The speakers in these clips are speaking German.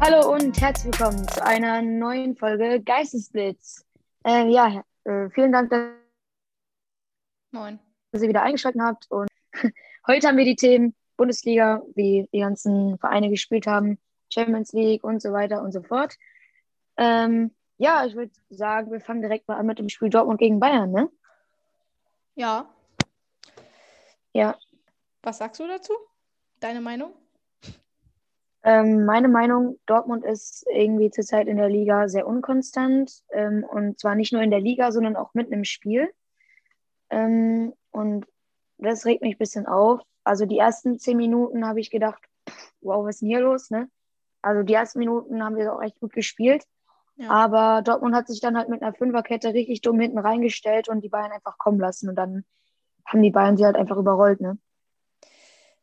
Hallo und herzlich willkommen zu einer neuen Folge Geistesblitz. Äh, ja, äh, vielen Dank, dass Moin. ihr wieder eingeschaltet habt. Und heute haben wir die Themen Bundesliga, wie die ganzen Vereine gespielt haben, Champions League und so weiter und so fort. Ähm, ja, ich würde sagen, wir fangen direkt mal an mit dem Spiel Dortmund gegen Bayern, ne? Ja. Ja. Was sagst du dazu? Deine Meinung? Ähm, meine Meinung, Dortmund ist irgendwie zurzeit in der Liga sehr unkonstant. Ähm, und zwar nicht nur in der Liga, sondern auch mitten im Spiel. Ähm, und das regt mich ein bisschen auf. Also die ersten zehn Minuten habe ich gedacht, pff, wow, was ist denn hier los? Ne? Also die ersten Minuten haben wir auch echt gut gespielt. Ja. Aber Dortmund hat sich dann halt mit einer Fünferkette richtig dumm hinten reingestellt und die Bayern einfach kommen lassen. Und dann haben die Bayern sie halt einfach überrollt, ne?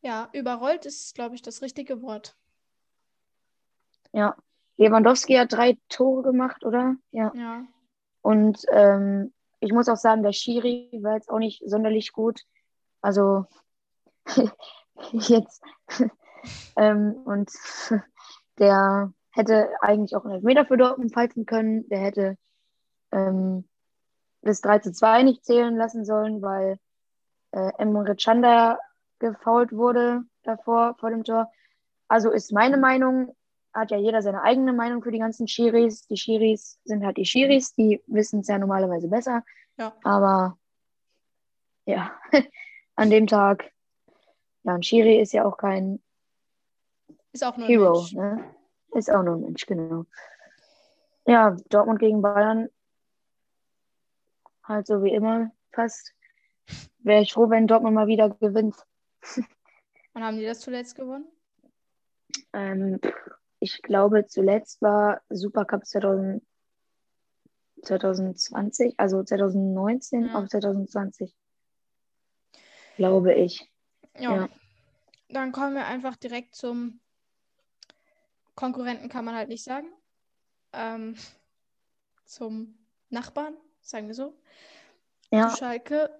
Ja, überrollt ist, glaube ich, das richtige Wort. Ja. Lewandowski hat drei Tore gemacht, oder? Ja. Ja. Und ähm, ich muss auch sagen, der Schiri war jetzt auch nicht sonderlich gut. Also jetzt. ähm, und der hätte eigentlich auch einen Elfmeter für Dortmund pfeifen können. Der hätte ähm, das 3 zu 2 nicht zählen lassen sollen, weil äh, Emre Chanda gefault wurde davor, vor dem Tor. Also ist meine Meinung, hat ja jeder seine eigene Meinung für die ganzen Schiris. Die Schiris sind halt die Schiris, die wissen es ja normalerweise besser. Ja. Aber ja, an dem Tag, ja, ein Schiri ist ja auch kein Ist auch nur Hero, ne? Ist auch nur ein Mensch, genau. Ja, Dortmund gegen Bayern, halt so wie immer fast. Wäre ich froh, wenn Dortmund mal wieder gewinnt. Wann haben die das zuletzt gewonnen? Ähm, ich glaube, zuletzt war Supercup 2000, 2020, also 2019 Ja. auf 2020. Glaube ich. Ja. Ja. Dann kommen wir einfach direkt zum Konkurrenten, kann man halt nicht sagen. Ähm, zum Nachbarn, sagen wir so. Ja, Schalke.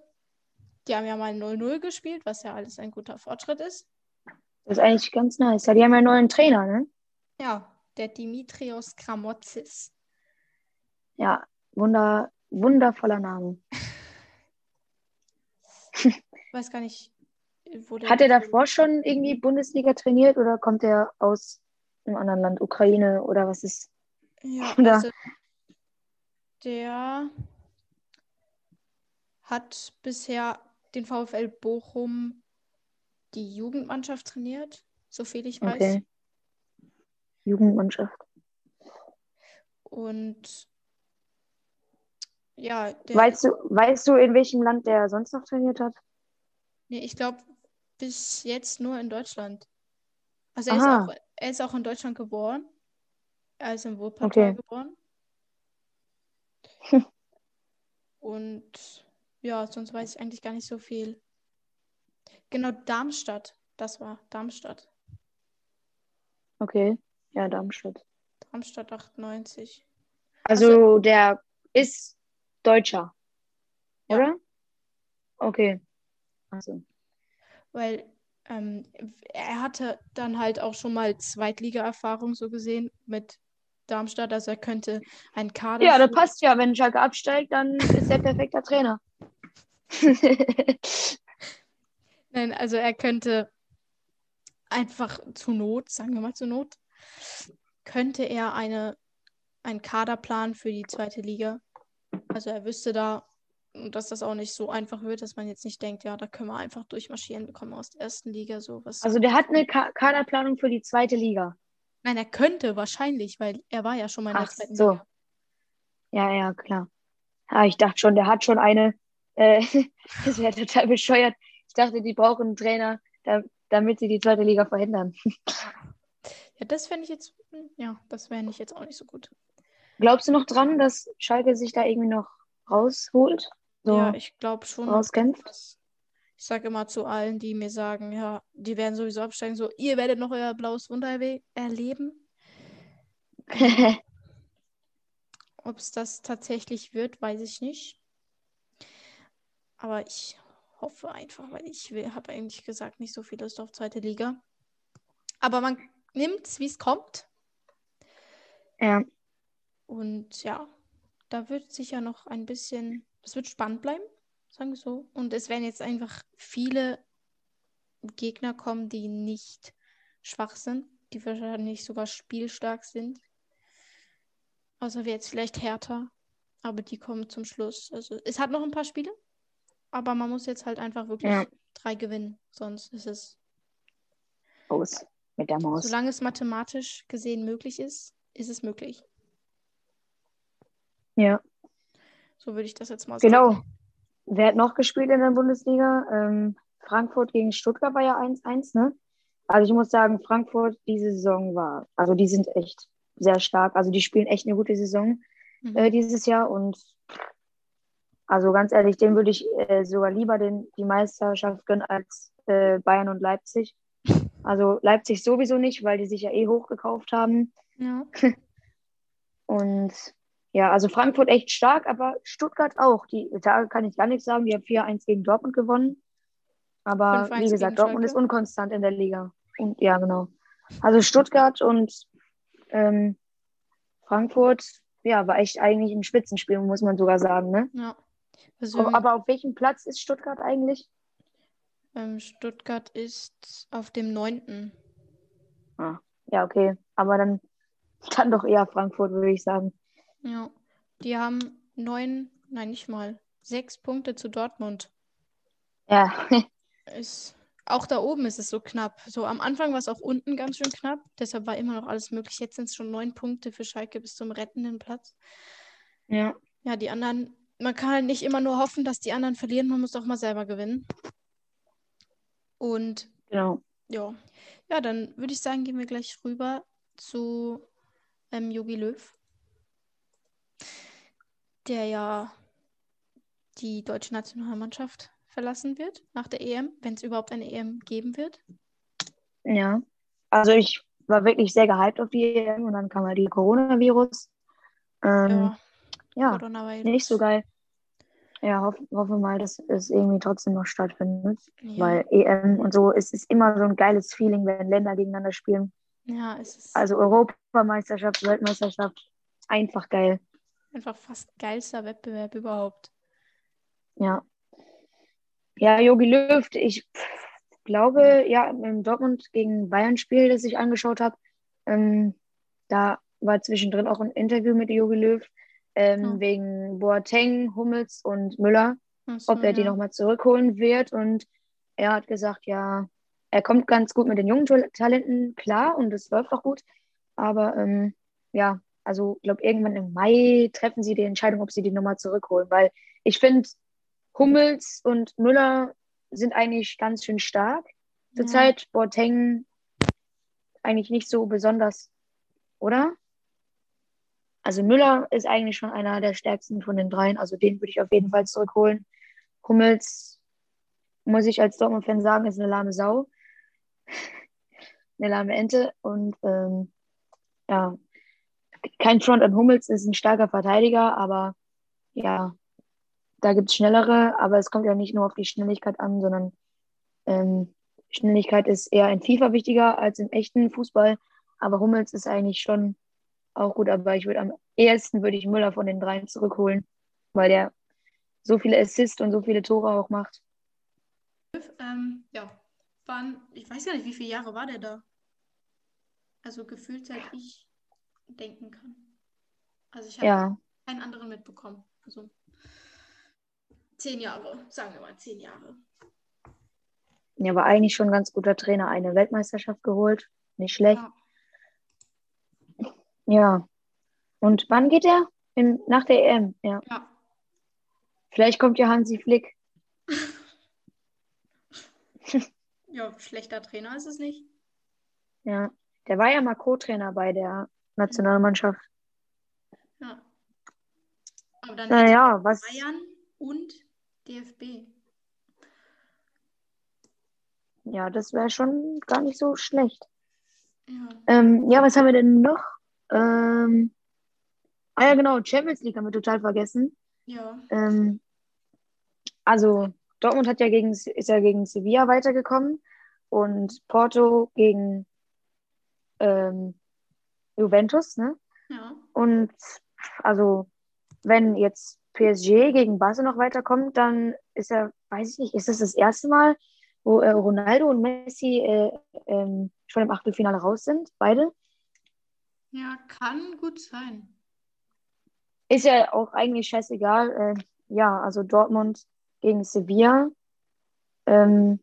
Die haben ja mal 0-0 gespielt, was ja alles ein guter Fortschritt ist. das ist eigentlich ganz nice. Ja, die haben ja einen neuen Trainer, ne? Ja, der Dimitrios Kramotzis. Ja, wunder, wundervoller Name. Weiß gar nicht, wo der. Hat er davor schon irgendwie Bundesliga trainiert oder kommt er aus einem anderen Land, Ukraine oder was ist? Ja, Da. also der hat bisher den VfL Bochum die Jugendmannschaft trainiert, soviel ich weiß. Okay. Jugendmannschaft. Und ja, Weißt du, weißt du, in welchem Land der sonst noch trainiert hat? nee, ich glaube bis jetzt nur in Deutschland. Also er ist, auch, er ist auch in Deutschland geboren. Er ist in Wuppertal Okay. geboren. Und ja, sonst weiß ich eigentlich gar nicht so viel. Genau, Darmstadt. Das war Darmstadt. Okay. Ja, Darmstadt. Darmstadt 98. Also der ist Deutscher, Ja. oder? Okay. Also. Weil ähm, er hatte dann halt auch schon mal Zweitliga-Erfahrung so gesehen mit Darmstadt. Also er könnte einen Kader. Ja, das passt ja. Wenn Schalke absteigt, dann ist er perfekter Trainer. Nein, also er könnte einfach zu Not, sagen wir mal zu Not, könnte er eine, einen Kaderplan für die zweite Liga. Also er wüsste da, dass das auch nicht so einfach wird, dass man jetzt nicht denkt, ja, da können wir einfach durchmarschieren, wir kommen aus der ersten Liga, sowas. Also der hat eine Ka Kaderplanung für die zweite Liga. Nein, er könnte wahrscheinlich, weil er war ja schon mal in der Ach zweiten so. Liga. Ja, ja, klar. Ah, ich dachte schon, der hat schon eine. Äh, das wäre total bescheuert. Ich dachte, die brauchen einen Trainer, da, damit sie die zweite Liga verhindern. Ja, das fände ich jetzt, ja, das fände ich jetzt auch nicht so gut. Glaubst du noch dran, dass Schalke sich da irgendwie noch rausholt? So Ja, ich glaube schon. rauskämpft? Ich sage immer zu allen, die mir sagen, ja, die werden sowieso absteigen, so, ihr werdet noch euer blaues Wunder erleben. Ob es das tatsächlich wird, weiß ich nicht. Aber ich hoffe einfach, weil ich habe eigentlich gesagt, nicht so viel Lust auf zweite Liga. Aber man nimmt es, wie es kommt. Ja. Und ja, da wird sicher noch ein bisschen, es wird spannend bleiben, sagen wir so. Und es werden jetzt einfach viele Gegner kommen, die nicht schwach sind, die wahrscheinlich sogar spielstark sind. Außer wir jetzt vielleicht härter, aber die kommen zum Schluss. Also es hat noch ein paar Spiele, aber man muss jetzt halt einfach wirklich Ja. drei gewinnen, sonst ist es, Aus mit der Maus. solange es mathematisch gesehen möglich ist, ist es möglich. Ja. So würde ich das jetzt mal sagen. Genau. Wer hat noch gespielt in der Bundesliga? Ähm, Frankfurt gegen Stuttgart war ja 1-1, ne? Also ich muss sagen, Frankfurt diese Saison war, also die sind echt sehr stark. Also die spielen echt eine gute Saison Mhm. äh, dieses Jahr und also ganz ehrlich, dem würde ich äh, sogar lieber den, die Meisterschaft gönnen als äh, Bayern und Leipzig. Also Leipzig sowieso nicht, weil die sich ja eh hochgekauft haben. Ja. Und ja, also Frankfurt echt stark, aber Stuttgart auch. Die, da kann ich gar nichts sagen. Die haben 4-1 gegen Dortmund gewonnen. Aber 5-1 wie gesagt, Dortmund ist unkonstant in der Liga. Und ja, genau. Also Stuttgart und ähm, Frankfurt, ja, war echt eigentlich ein Spitzenspiel, muss man sogar sagen. Ne? Ja. Also, Aber auf welchem Platz ist Stuttgart eigentlich? Ähm, Stuttgart ist auf dem neunten. Ja, okay. Aber dann, dann doch eher Frankfurt, würde ich sagen. Ja. Die haben neun, nein, nicht mal, sechs Punkte zu Dortmund. Ja, Ist, auch da oben ist es so knapp. So am Anfang war es auch unten ganz schön knapp. Deshalb war immer noch alles möglich. Jetzt sind es schon neun Punkte für Schalke bis zum rettenden Platz. ja. Ja, die anderen, man kann halt nicht immer nur hoffen, dass die anderen verlieren. Man muss auch mal selber gewinnen. Und genau. ja, ja, dann würde ich sagen, gehen wir gleich rüber zu ähm, Jogi Löw, der ja die deutsche Nationalmannschaft verlassen wird nach der EM, wenn es überhaupt eine EM geben wird. Ja, also ich war wirklich sehr gehypt auf die EM und dann kam halt die Coronavirus. Ähm, Ja, ja, Coronavirus. nicht so geil. Ja, hoff, hoffe mal, dass es irgendwie trotzdem noch stattfindet. Ja, Weil EM und so, es ist immer so ein geiles Feeling, wenn Länder gegeneinander spielen. ja, es ist Also Europameisterschaft, Weltmeisterschaft, einfach geil. einfach fast geilster Wettbewerb überhaupt. Ja. Ja, Jogi Löw, ich glaube, ja, im Dortmund gegen Bayern-Spiel, das ich angeschaut habe, ähm, da war zwischendrin auch ein Interview mit Jogi Löw ähm, Ja. wegen Boateng, Hummels und Müller, so, ob er die ja. nochmal zurückholen wird. Und er hat gesagt, ja, er kommt ganz gut mit den jungen Tal- Talenten klar und es läuft auch gut. Aber ähm, ja, also ich glaube, irgendwann im Mai treffen sie die Entscheidung, ob sie die nochmal zurückholen. Weil ich finde, Hummels und Müller sind eigentlich ganz schön stark. Ja. Zurzeit Boateng eigentlich nicht so besonders, oder? Also Müller ist eigentlich schon einer der stärksten von den dreien. Also den würde ich auf jeden Fall zurückholen. Hummels, muss ich als Dortmund-Fan sagen, ist eine lahme Sau. eine lahme Ente. Und ähm, ja, kein Front an Hummels ist ein starker Verteidiger, aber ja, da gibt es schnellere, aber es kommt ja nicht nur auf die Schnelligkeit an, sondern ähm, Schnelligkeit ist eher in FIFA wichtiger als im echten Fußball. Aber Hummels ist eigentlich schon auch gut, aber ich würde am ehesten würde ich Müller von den dreien zurückholen, weil der so viele Assists und so viele Tore auch macht. Ähm, ja, waren, ich weiß gar nicht, wie viele Jahre war der da? Also gefühlt seit ich denken kann. Also ich habe Ja, keinen anderen mitbekommen. Also zehn Jahre, sagen wir mal zehn Jahre. er war eigentlich schon ein ganz guter Trainer, eine Weltmeisterschaft geholt, nicht schlecht. Ja. Ja. Und wann geht er? In, nach der EM, ja. Ja. Vielleicht kommt ja Hansi Flick. ja, schlechter Trainer ist es nicht. Ja. Der war ja mal Co-Trainer bei der Nationalmannschaft. Ja. Aber dann Naja, was. Bayern und DFB. Ja, das wäre schon gar nicht so schlecht. Ja. Ähm, ja, was haben wir denn noch? Ähm, ah ja, genau, Champions League haben wir total vergessen. Ja. Ähm, also Dortmund hat ja gegen, ist ja gegen Sevilla weitergekommen und Porto gegen ähm, Juventus, ne? Ja. Und also, wenn jetzt PSG gegen Barca noch weiterkommt, dann ist ja, weiß ich nicht, ist das das erste Mal, wo äh, Ronaldo und Messi äh, ähm, schon im Achtelfinale raus sind, beide? Ja, kann gut sein. Ist ja auch eigentlich scheißegal. Äh, ja, also Dortmund gegen Sevilla. Ähm,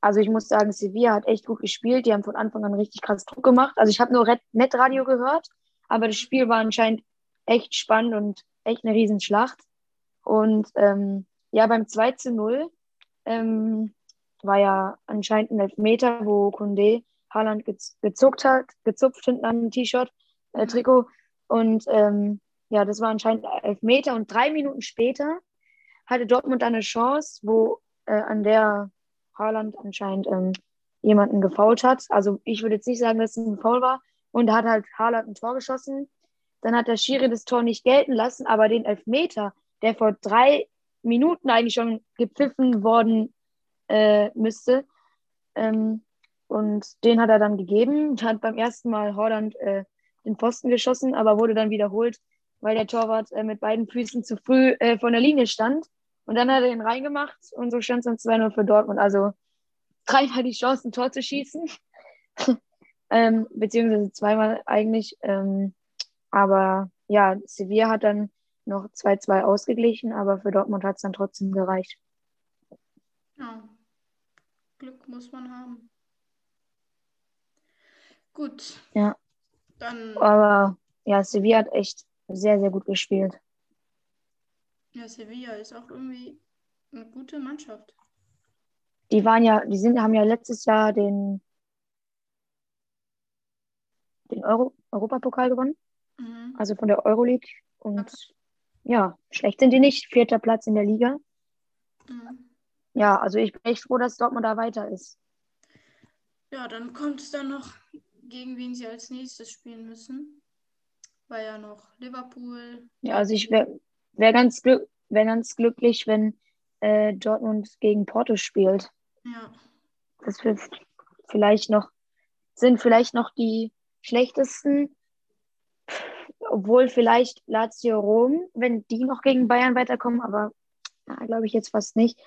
also ich muss sagen, Sevilla hat echt gut gespielt. Die haben von Anfang an richtig krass Druck gemacht. Also ich habe nur Red Netradio gehört, aber das Spiel war anscheinend echt spannend und echt eine Riesenschlacht. Und ähm, ja, beim 2 zu 0 ähm, war ja anscheinend ein Elfmeter, wo Kunde Haaland gez gezuckt hat, gezupft hinten an dem T-Shirt, äh, Trikot. Und ähm, ja, das war anscheinend Elfmeter. Und drei Minuten später hatte Dortmund eine Chance, wo äh, an der Haaland anscheinend ähm, jemanden gefault hat. Also ich würde jetzt nicht sagen, dass es ein Foul war. Und da hat halt Haaland ein Tor geschossen. Dann hat der Schiri das Tor nicht gelten lassen, aber den Elfmeter, der vor drei Minuten eigentlich schon gepfiffen worden äh, müsste, ähm, und den hat er dann gegeben. Hat beim ersten Mal Holland äh, den Pfosten geschossen, aber wurde dann wiederholt, weil der Torwart äh, mit beiden Füßen zu früh äh, von der Linie stand. Und dann hat er ihn reingemacht und so stand es dann 2-0 für Dortmund. Also dreimal die Chance, ein Tor zu schießen. ähm, beziehungsweise zweimal eigentlich. Ähm, aber ja, Sevilla hat dann noch 2-2 ausgeglichen, aber für Dortmund hat es dann trotzdem gereicht. Ja. Glück muss man haben. Gut. Ja. Dann. Aber ja, Sevilla hat echt sehr, sehr gut gespielt. Ja, Sevilla ist auch irgendwie eine gute Mannschaft. Die waren ja, die sind, haben ja letztes Jahr den, den Euro, Europapokal gewonnen. Mhm. Also von der Euroleague. Und ja, schlecht sind die nicht. Vierter Platz in der Liga. Mhm. Ja, also ich bin echt froh, dass Dortmund da weiter ist. Ja, dann kommt es dann noch, gegen wen sie als nächstes spielen müssen. War ja noch Liverpool. Ja, also ich wäre wär ganz, glück wär ganz glücklich, wenn äh, Dortmund gegen Porto spielt. Ja. Das wird vielleicht noch, sind vielleicht noch die schlechtesten. Obwohl vielleicht Lazio Rom, wenn die noch gegen Bayern weiterkommen, aber glaube ich jetzt fast nicht.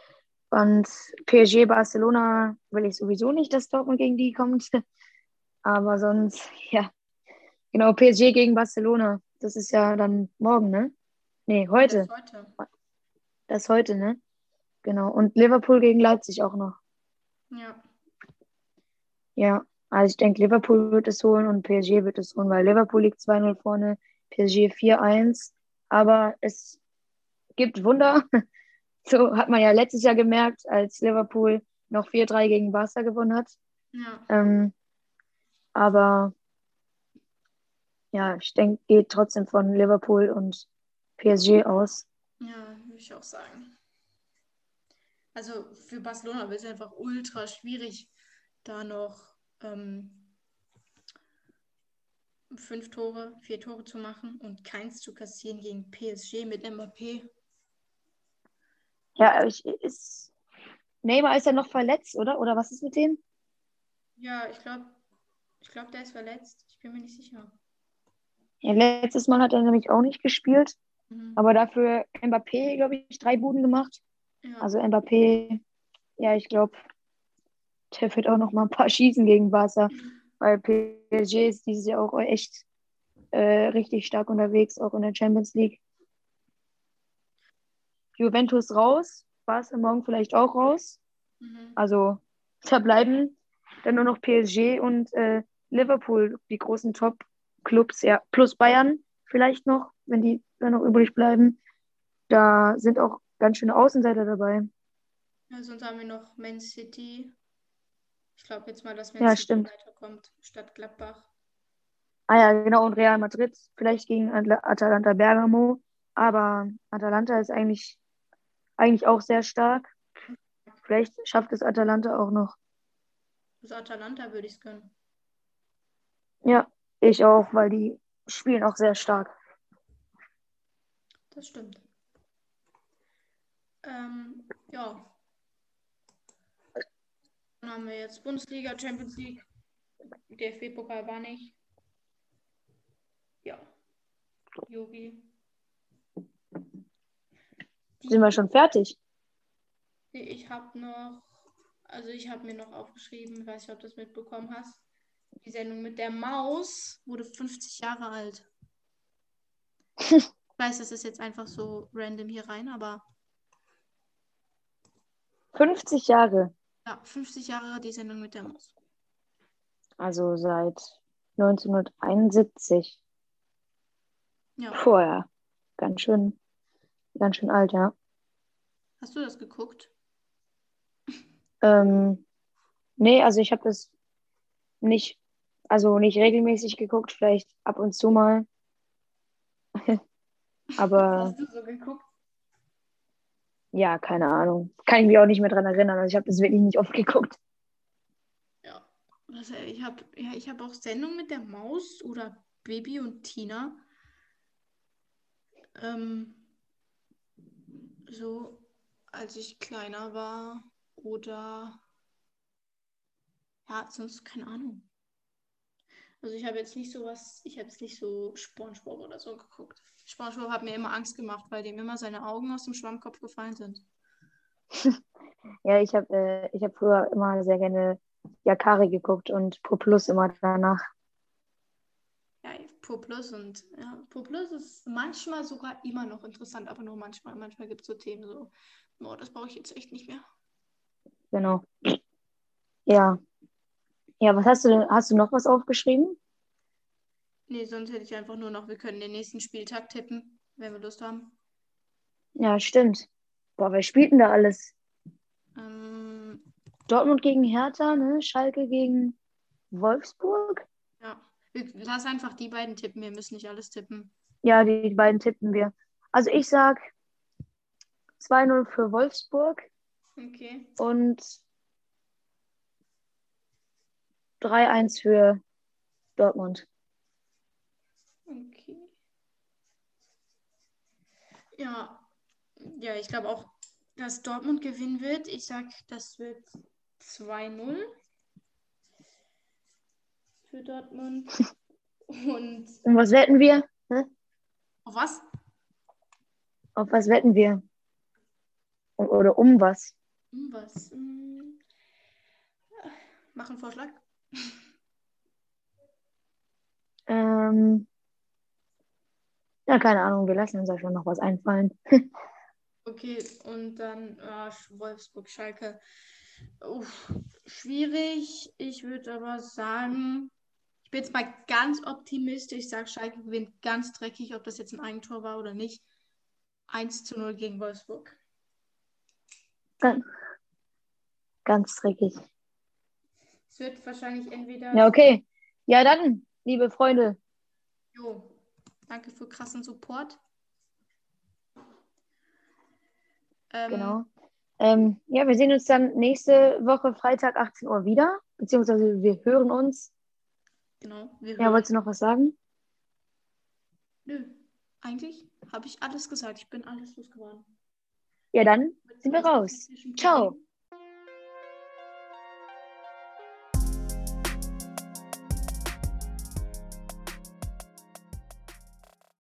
Und PSG Barcelona will ich sowieso nicht, dass Dortmund gegen die kommt. Aber sonst, ja. Genau, PSG gegen Barcelona. Das ist ja dann morgen, ne? Nee, heute. Das ist heute. Das ist heute, ne? Genau. Und Liverpool gegen Leipzig auch noch. Ja. Ja, also ich denke, Liverpool wird es holen und PSG wird es holen, weil Liverpool liegt 2-0 vorne, PSG 4-1. Aber es gibt Wunder. So hat man ja letztes Jahr gemerkt, als Liverpool noch 4-3 gegen Barca gewonnen hat. Ja. Ähm, aber ja, ich denke, geht trotzdem von Liverpool und PSG aus. Ja, würde ich auch sagen. Also für Barcelona wird es einfach ultra schwierig, da noch ähm, fünf Tore, vier Tore zu machen und keins zu kassieren gegen PSG mit Mbappé. Ja, ich, ist. Neymar ist ja noch verletzt, oder? Oder was ist mit dem? Ja, ich glaube, ich glaube, der ist verletzt. Ich bin mir nicht sicher. Ja, letztes Mal hat er nämlich auch nicht gespielt, Mhm. aber dafür Mbappé, glaube ich, drei Buden gemacht. Ja. Also Mbappé, ja, ich glaube, der wird auch noch mal ein paar schießen gegen Barca, weil PSG ist dieses Jahr auch echt äh, richtig stark unterwegs, auch in der Champions League. Juventus raus, Barca morgen vielleicht auch raus. Mhm. Also da bleiben dann nur noch PSG und äh, Liverpool, die großen Top-Clubs, ja, plus Bayern vielleicht noch, wenn die dann noch übrig bleiben. Da sind auch ganz schöne Außenseiter dabei. Ja, sonst haben wir noch Man City. Ich glaube jetzt mal, dass Man Ja, City weiterkommt, statt Gladbach. Ah ja, genau, und Real Madrid vielleicht gegen Atalanta Bergamo. Aber Atalanta ist eigentlich, eigentlich auch sehr stark. Vielleicht schafft es Atalanta auch noch. Also Atalanta würde ich es gönnen. Ja, ich auch, weil die spielen auch sehr stark. Das stimmt. Ähm, ja. Dann haben wir jetzt Bundesliga, Champions League. DFB-Pokal war nicht. Ja. Yogi. Sind wir schon fertig? Nee, Ich habe noch, also ich habe mir noch aufgeschrieben, ich weiß nicht, ob du das mitbekommen hast. Die Sendung mit der Maus wurde 50 Jahre alt. Ich weiß, das ist jetzt einfach so random hier rein, aber 50 Jahre. ja, 50 Jahre die Sendung mit der Maus. Also seit 1971. Ja. Vorher. Ganz schön, ganz schön alt, ja. Hast du das geguckt? Ähm, nee, also ich habe das nicht, also nicht regelmäßig geguckt, vielleicht ab und zu mal. Aber Hast du so geguckt? ja, keine Ahnung. Kann ich mich auch nicht mehr dran erinnern. Also ich habe das wirklich nicht oft geguckt. Ja. Was, äh, ich habe ja, ich hab auch Sendung mit der Maus oder Baby und Tina. Ähm, so, als ich kleiner war. Oder ja, sonst keine Ahnung. Also ich habe jetzt nicht so was, ich habe jetzt nicht so SpongeBob oder so geguckt. SpongeBob hat mir immer Angst gemacht, weil dem immer seine Augen aus dem Schwammkopf gefallen sind. Ja, ich habe äh, ich hab früher immer sehr gerne Yakari geguckt und Pro Plus immer danach. Ja, Pro Plus und ja, Pro Plus ist manchmal sogar immer noch interessant, aber nur manchmal. Manchmal gibt es so Themen so, oh, das brauche ich jetzt echt nicht mehr. Genau. Ja. Ja, was hast du denn? Hast du noch was aufgeschrieben? Nee, sonst hätte ich einfach nur noch, wir können den nächsten Spieltag tippen, wenn wir Lust haben. Ja, stimmt. Boah, wer spielt denn da alles? Ähm, Dortmund gegen Hertha, ne? Schalke gegen Wolfsburg? ja, wir, lass einfach die beiden tippen, wir müssen nicht alles tippen. Ja, die, die beiden tippen wir. Also ich sag 2-0 für Wolfsburg Okay. und 3-1 für Dortmund. Okay. Ja, ja, ich glaube auch, dass Dortmund gewinnen wird. Ich sag, das wird 2-0 für Dortmund. Und Und was wetten wir? Hä? auf was? Auf was wetten wir? Oder um was? Hm, was? Hm. Mach einen Vorschlag. Ähm, ja, keine Ahnung, wir lassen uns da schon noch was einfallen. Okay, und dann äh, Wolfsburg, Schalke. Uff, schwierig. Ich würde aber sagen, ich bin jetzt mal ganz optimistisch. Ich sage, Schalke gewinnt ganz dreckig, ob das jetzt ein Eigentor war oder nicht. 1 zu 0 gegen Wolfsburg. Ganz, ganz dreckig. Es wird wahrscheinlich entweder. Ja, okay. Ja, dann, liebe Freunde, Jo, danke für krassen Support. Ähm, genau. Ähm, ja, wir sehen uns dann nächste Woche Freitag 18 Uhr wieder, beziehungsweise wir hören uns. Genau. Wir Ja, hören. wolltest du noch was sagen? Nö, eigentlich habe ich alles gesagt. Ich bin alles losgeworden. Ja, dann sind wir raus. Ciao.